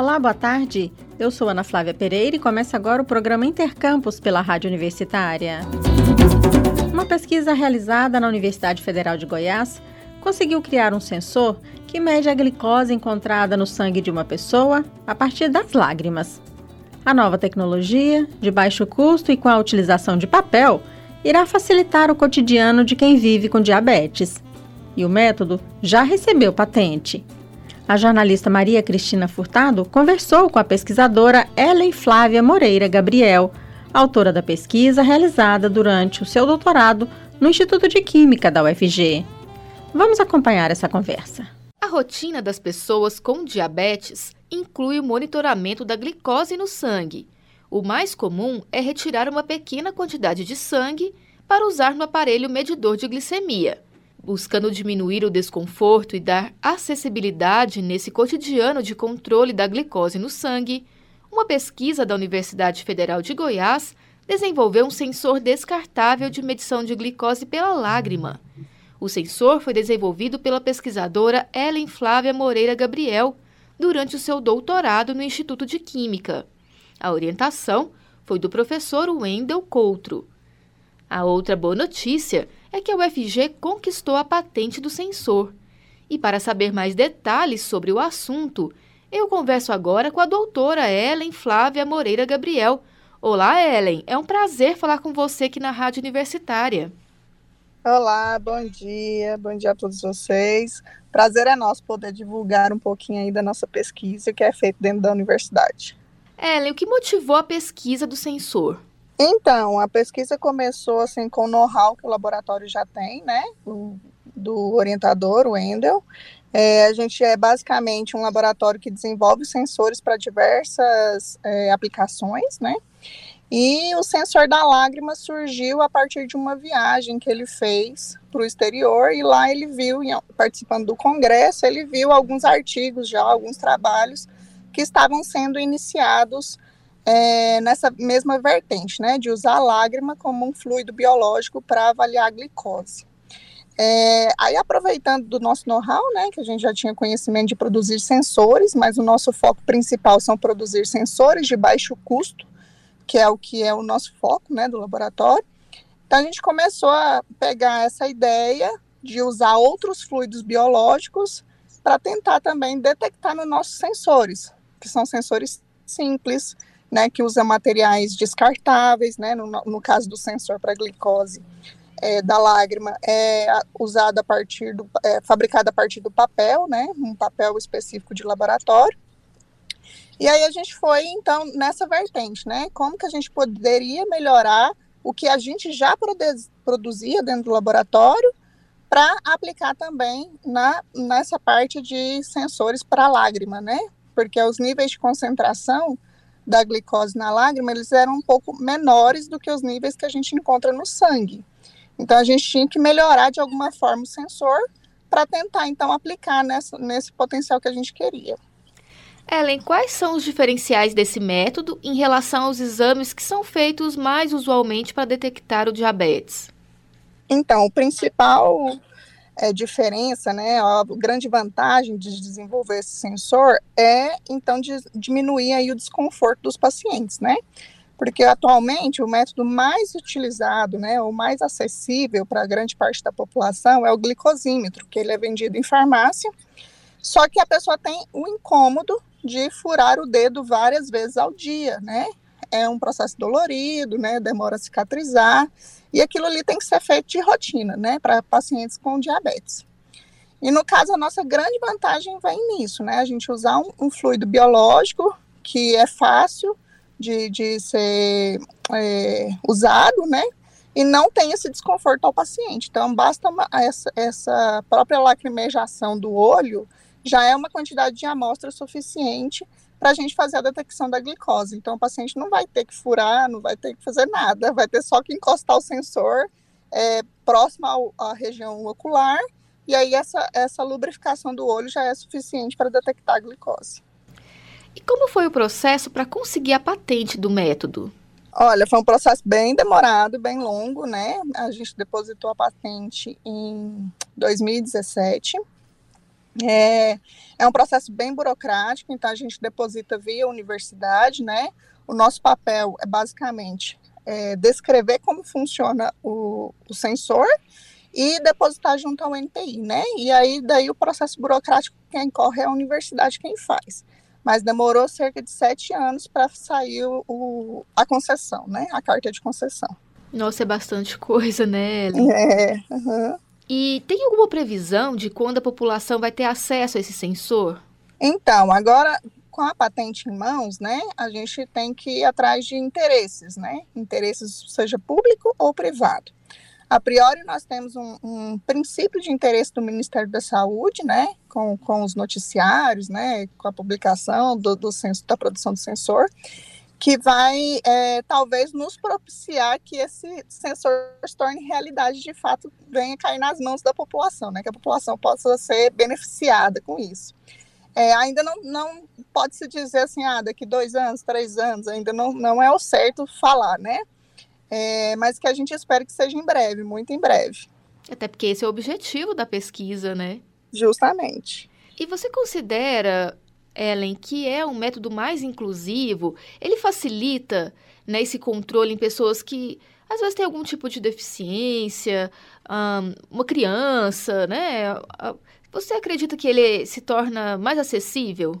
Olá, boa tarde. Eu sou Ana Flávia Pereira e começa agora o programa Intercampus pela Rádio Universitária. Uma pesquisa realizada na Universidade Federal de Goiás conseguiu criar um sensor que mede a glicose encontrada no sangue de uma pessoa a partir das lágrimas. A nova tecnologia, de baixo custo e com a utilização de papel, irá facilitar o cotidiano de quem vive com diabetes. E o método já recebeu patente. A jornalista Maria Cristina Furtado conversou com a pesquisadora Ellen Flávia Moreira Gabriel, autora da pesquisa realizada durante o seu doutorado no Instituto de Química da UFG. Vamos acompanhar essa conversa. A rotina das pessoas com diabetes inclui o monitoramento da glicose no sangue. O mais comum é retirar uma pequena quantidade de sangue para usar no aparelho medidor de glicemia. Buscando diminuir o desconforto e dar acessibilidade nesse cotidiano de controle da glicose no sangue, uma pesquisa da Universidade Federal de Goiás desenvolveu um sensor descartável de medição de glicose pela lágrima. O sensor foi desenvolvido pela pesquisadora Ellen Flávia Moreira Gabriel durante o seu doutorado no Instituto de Química. A orientação foi do professor Wendel Coutro. A outra boa notícia que a UFG conquistou a patente do sensor. E para saber mais detalhes sobre o assunto, eu converso agora com a doutora Ellen Flávia Moreira Gabriel. Olá, Ellen. É um prazer falar com você aqui na Rádio Universitária. Olá, bom dia, bom dia a todos vocês. Prazer é nosso poder divulgar um pouquinho aí da nossa pesquisa que é feita dentro da universidade. Ellen, o que motivou a pesquisa do sensor? Então, a pesquisa começou assim com o know-how que o laboratório já tem, né, do orientador, o Wendel. É, a gente é basicamente um laboratório que desenvolve sensores para diversas é, aplicações, né? E o sensor da lágrima surgiu a partir de uma viagem que ele fez para o exterior e lá ele viu, participando do congresso, ele viu alguns artigos já, alguns trabalhos que estavam sendo iniciados é, nessa mesma vertente, né, de usar a lágrima como um fluido biológico para avaliar a glicose. É, aí, aproveitando do nosso know-how, né, que a gente já tinha conhecimento de produzir sensores, mas o nosso foco principal são produzir sensores de baixo custo, que é o que é o nosso foco, né, do laboratório. Então a gente começou a pegar essa ideia de usar outros fluidos biológicos para tentar também detectar nos nossos sensores, que são sensores simples, né, que usam materiais descartáveis, né, no, no caso do sensor para glicose é, da lágrima é usado a partir do, é, fabricado a partir do papel, né, um papel específico de laboratório. E aí a gente foi, então, nessa vertente, né? Como que a gente poderia melhorar o que a gente já produzia dentro do laboratório para aplicar também na, nessa parte de sensores para lágrima, né? Porque os níveis de concentração da glicose na lágrima, eles eram um pouco menores do que os níveis que a gente encontra no sangue. Então, a gente tinha que melhorar de alguma forma o sensor para tentar, então, aplicar nessa, nesse potencial que a gente queria. Ellen, quais são os diferenciais desse método em relação aos exames que são feitos mais usualmente para detectar o diabetes? Então, o principal é, diferença, né, a grande vantagem de desenvolver esse sensor é, então, de diminuir aí o desconforto dos pacientes, né? Porque atualmente o método mais utilizado, né, o mais acessível para grande parte da população é o glicosímetro, que ele é vendido em farmácia, só que a pessoa tem o incômodo de furar o dedo várias vezes ao dia, né? É um processo dolorido, né? Demora a cicatrizar. E aquilo ali tem que ser feito de rotina, né? Para pacientes com diabetes. E no caso, a nossa grande vantagem vem nisso, né? A gente usar um, um fluido biológico que é fácil de, de ser é, usado, né? E não tem esse desconforto ao paciente. Então, basta uma, essa, essa própria lacrimejação do olho já é uma quantidade de amostra suficiente para a gente fazer a detecção da glicose. Então, o paciente não vai ter que furar, não vai ter que fazer nada, vai ter só que encostar o sensor é, próximo ao, à região ocular, e aí essa, essa lubrificação do olho já é suficiente para detectar a glicose. E como foi o processo para conseguir a patente do método? Olha, foi um processo bem demorado, bem longo, né? A gente depositou a patente em 2017 É, é um processo bem burocrático, então a gente deposita via universidade, né? O nosso papel é basicamente é, descrever como funciona o, o sensor e depositar junto ao NTI, né? E aí daí o processo burocrático quem corre é a universidade quem faz. Mas demorou cerca de sete anos para sair o, o, a concessão, né? A carta de concessão. Nossa, é bastante coisa, né? Ellen? É. Uhum. E tem alguma previsão de quando a população vai ter acesso a esse sensor? Então, agora com a patente em mãos, né, a gente tem que ir atrás de interesses, né? Interesses seja público ou privado. A priori, nós temos um, um, princípio de interesse do Ministério da Saúde, né, com, com os noticiários, né, com a publicação do, do da produção do sensor, que vai é, talvez nos propiciar que esse sensor se torne realidade de fato, venha cair nas mãos da população, né, que a população possa ser beneficiada com isso. É, ainda não, não pode se dizer assim, ah, daqui dois anos, três anos, ainda não, não é o certo falar, né? é, mas que a gente espera que seja em breve, muito em breve. Até porque esse é o objetivo da pesquisa, né? Justamente. E você considera, Ellen, que é um método mais inclusivo? Ele facilita né, esse controle em pessoas que às vezes têm algum tipo de deficiência, um, uma criança, né? Você acredita que ele se torna mais acessível?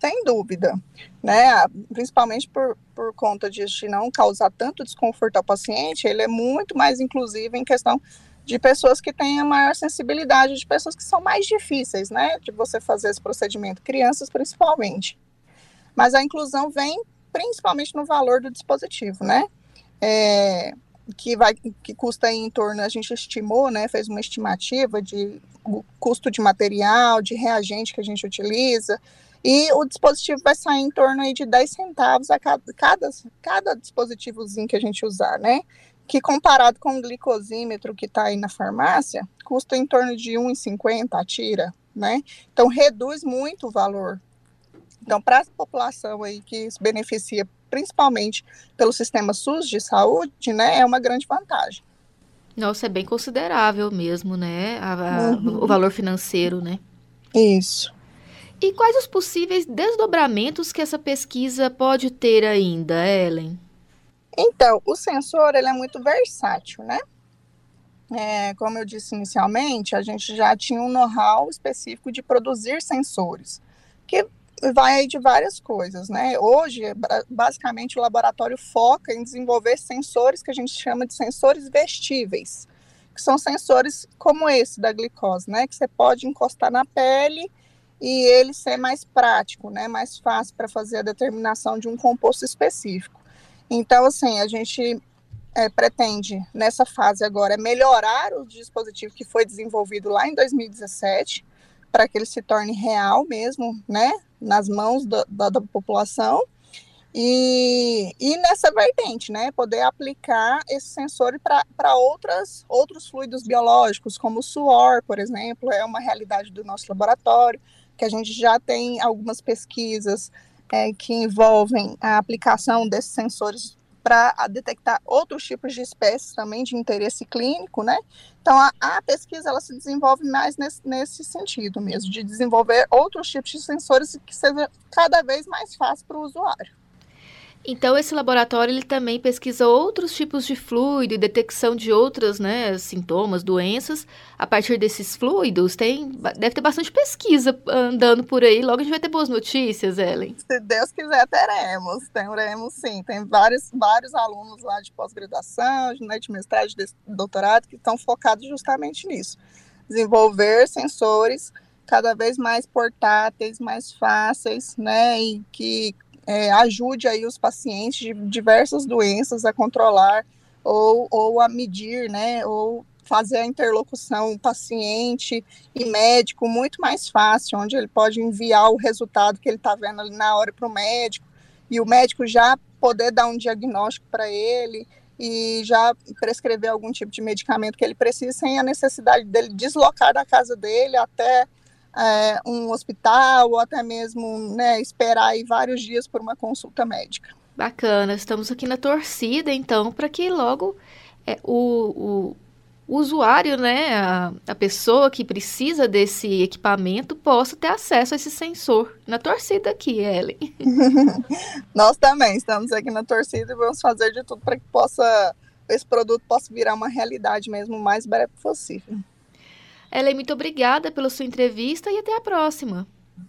Sem dúvida, né? Principalmente por, por conta de não causar tanto desconforto ao paciente, ele é muito mais inclusivo em questão de pessoas que têm a maior sensibilidade, de pessoas que são mais difíceis, né? De você fazer esse procedimento, crianças principalmente. Mas a inclusão vem principalmente no valor do dispositivo, né? É, que vai que custa em torno a gente estimou né fez uma estimativa de custo de material de reagente que a gente utiliza e o dispositivo vai sair em torno aí de 10 centavos a cada, cada, cada dispositivozinho que a gente usar, né? Que comparado com o glicosímetro que está aí na farmácia, custa em torno de 1,50 a tira, né? Então reduz muito o valor. Então, para a população aí que se beneficia principalmente pelo sistema SUS de saúde, né, é uma grande vantagem. Nossa, é bem considerável mesmo, né? A, a, uhum. O valor financeiro, né? Isso. E quais os possíveis desdobramentos que essa pesquisa pode ter ainda, Ellen? Então, o sensor ele é muito versátil, né? É, como eu disse inicialmente, a gente já tinha um know-how específico de produzir sensores, que vai de várias coisas, né? Hoje, basicamente, o laboratório foca em desenvolver sensores que a gente chama de sensores vestíveis, que são sensores como esse da glicose, né? Que você pode encostar na pele e ele ser mais prático, né, mais fácil para fazer a determinação de um composto específico. Então, assim, a gente é, pretende, nessa fase agora, melhorar o dispositivo que foi desenvolvido lá em 2017, para que ele se torne real mesmo, né, nas mãos da, da, da população, e, e, nessa vertente, né, poder aplicar esse sensor para outros fluidos biológicos, como o suor, por exemplo, é uma realidade do nosso laboratório que a gente já tem algumas pesquisas é, que envolvem a aplicação desses sensores para detectar outros tipos de espécies também de interesse clínico, né? Então, a, a pesquisa ela se desenvolve mais nesse, nesse, sentido mesmo, de desenvolver outros tipos de sensores que seja cada vez mais fácil para o usuário. Então, esse laboratório ele também pesquisa outros tipos de fluido e detecção de outros né, sintomas, doenças, a partir desses fluidos. Tem, deve ter bastante pesquisa andando por aí. Logo a gente vai ter boas notícias, Ellen. Se Deus quiser, teremos. Teremos sim. Tem vários, vários alunos lá de pós-graduação, né, de mestrado, de doutorado, que estão focados justamente nisso. Desenvolver sensores cada vez mais portáteis, mais fáceis, né, e que é, ajude aí os pacientes de diversas doenças a controlar ou, ou a medir, né, ou fazer a interlocução paciente e médico muito mais fácil, onde ele pode enviar o resultado que ele está vendo ali na hora para o médico e o médico já poder dar um diagnóstico para ele e já prescrever algum tipo de medicamento que ele precisa sem a necessidade dele deslocar da casa dele até é, um hospital ou até mesmo né, esperar vários dias por uma consulta médica. Bacana, estamos aqui na torcida então para que logo é, o, o, o usuário, né, a, a pessoa que precisa desse equipamento possa ter acesso a esse sensor. Na torcida aqui, Ellen. Nós também estamos aqui na torcida e vamos fazer de tudo para que possa esse produto possa virar uma realidade mesmo o mais breve possível. Ellen, muito obrigada pela sua entrevista e até a próxima.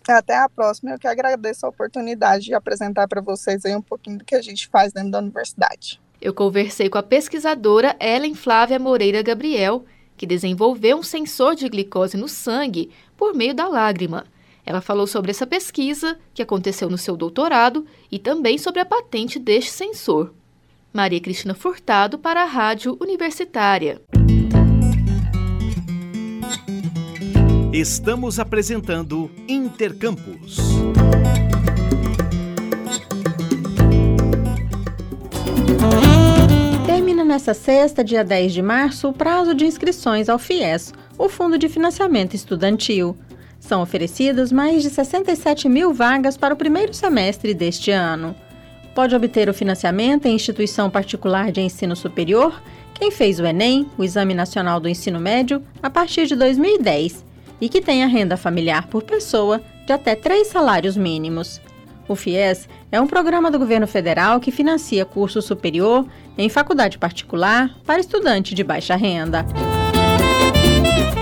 Até a próxima. Eu que agradeço a oportunidade de apresentar para vocês aí um pouquinho do que a gente faz dentro da universidade. Eu conversei com a pesquisadora Ellen Flávia Moreira Gabriel, que desenvolveu um sensor de glicose no sangue por meio da lágrima. Ela falou sobre essa pesquisa, que aconteceu no seu doutorado, e também sobre a patente deste sensor. Maria Cristina Furtado para a Rádio Universitária. Estamos apresentando Intercampus. Termina nesta sexta, dia 10 de março, o prazo de inscrições ao FIES, o Fundo de Financiamento Estudantil. São oferecidas mais de 67 mil vagas para o primeiro semestre deste ano. Pode obter o financiamento em instituição particular de ensino superior quem fez o Enem, o Exame Nacional do Ensino Médio, a partir de 2010 e que tenha renda familiar por pessoa de até três salários mínimos. O FIES é um programa do governo federal que financia curso superior em faculdade particular para estudante de baixa renda.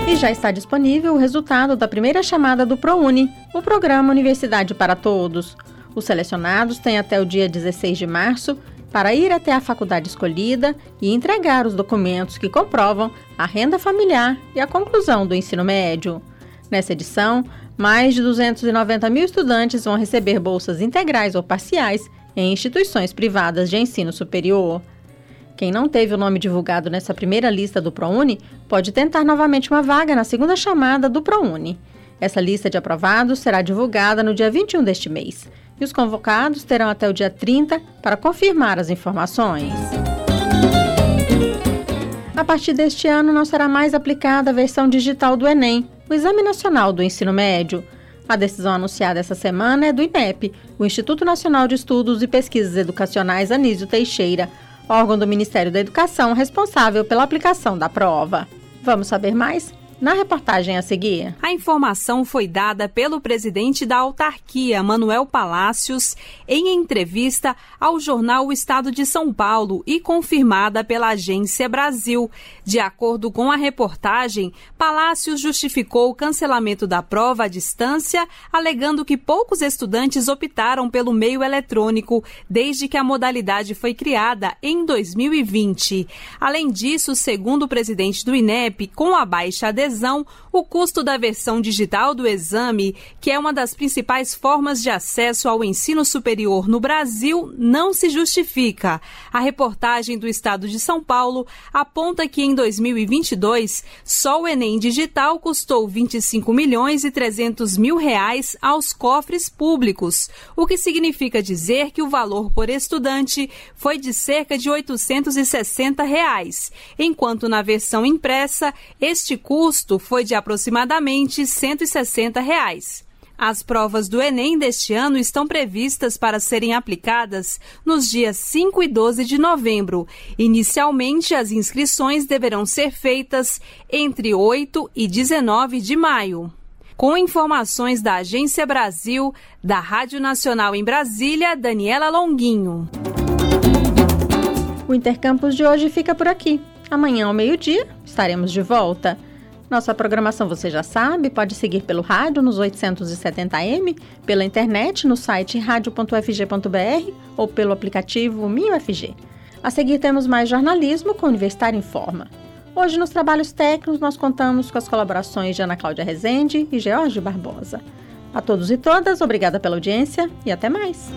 E já está disponível o resultado da primeira chamada do ProUni, o programa Universidade para Todos. Os selecionados têm até o dia 16 de março para ir até a faculdade escolhida e entregar os documentos que comprovam a renda familiar e a conclusão do ensino médio. Nessa edição, mais de 290 mil estudantes vão receber bolsas integrais ou parciais em instituições privadas de ensino superior. Quem não teve o nome divulgado nessa primeira lista do ProUni pode tentar novamente uma vaga na segunda chamada do ProUni. Essa lista de aprovados será divulgada no dia 21 deste mês e os convocados terão até o dia 30 para confirmar as informações. A partir deste ano, não será mais aplicada a versão digital do Enem, o Exame Nacional do Ensino Médio. A decisão anunciada essa semana é do INEP, o Instituto Nacional de Estudos e Pesquisas Educacionais Anísio Teixeira, órgão do Ministério da Educação responsável pela aplicação da prova. Vamos saber mais? Na reportagem a seguir. A informação foi dada pelo presidente da autarquia, Manuel Palácios, em entrevista ao jornal O Estado de São Paulo e confirmada pela Agência Brasil. De acordo com a reportagem, Palácios justificou o cancelamento da prova à distância, alegando que poucos estudantes optaram pelo meio eletrônico desde que a modalidade foi criada em 2020. Além disso, segundo o presidente do INEP, com a baixa adesão, o custo da versão digital do exame, que é uma das principais formas de acesso ao ensino superior no Brasil, não se justifica. A reportagem do Estado de São Paulo aponta que em 2022 só o Enem digital custou 25 milhões e 300 mil reais aos cofres públicos, o que significa dizer que o valor por estudante foi de cerca de 860 reais, enquanto na versão impressa este custo custo foi de aproximadamente 160 reais. As provas do Enem deste ano estão previstas para serem aplicadas nos dias 5 e 12 de novembro. Inicialmente, as inscrições deverão ser feitas entre 8 e 19 de maio. Com informações da Agência Brasil, da Rádio Nacional em Brasília, Daniela Longuinho. O Intercampus de hoje fica por aqui. Amanhã ao meio-dia estaremos de volta. Nossa programação você já sabe, pode seguir pelo rádio nos 870m, pela internet no site radio.fg.br ou pelo aplicativo MinUFG. A seguir temos mais jornalismo com Universitário em Forma. Hoje nos trabalhos técnicos nós contamos com as colaborações de Ana Cláudia Rezende e George Barbosa. A todos e todas, obrigada pela audiência e até mais.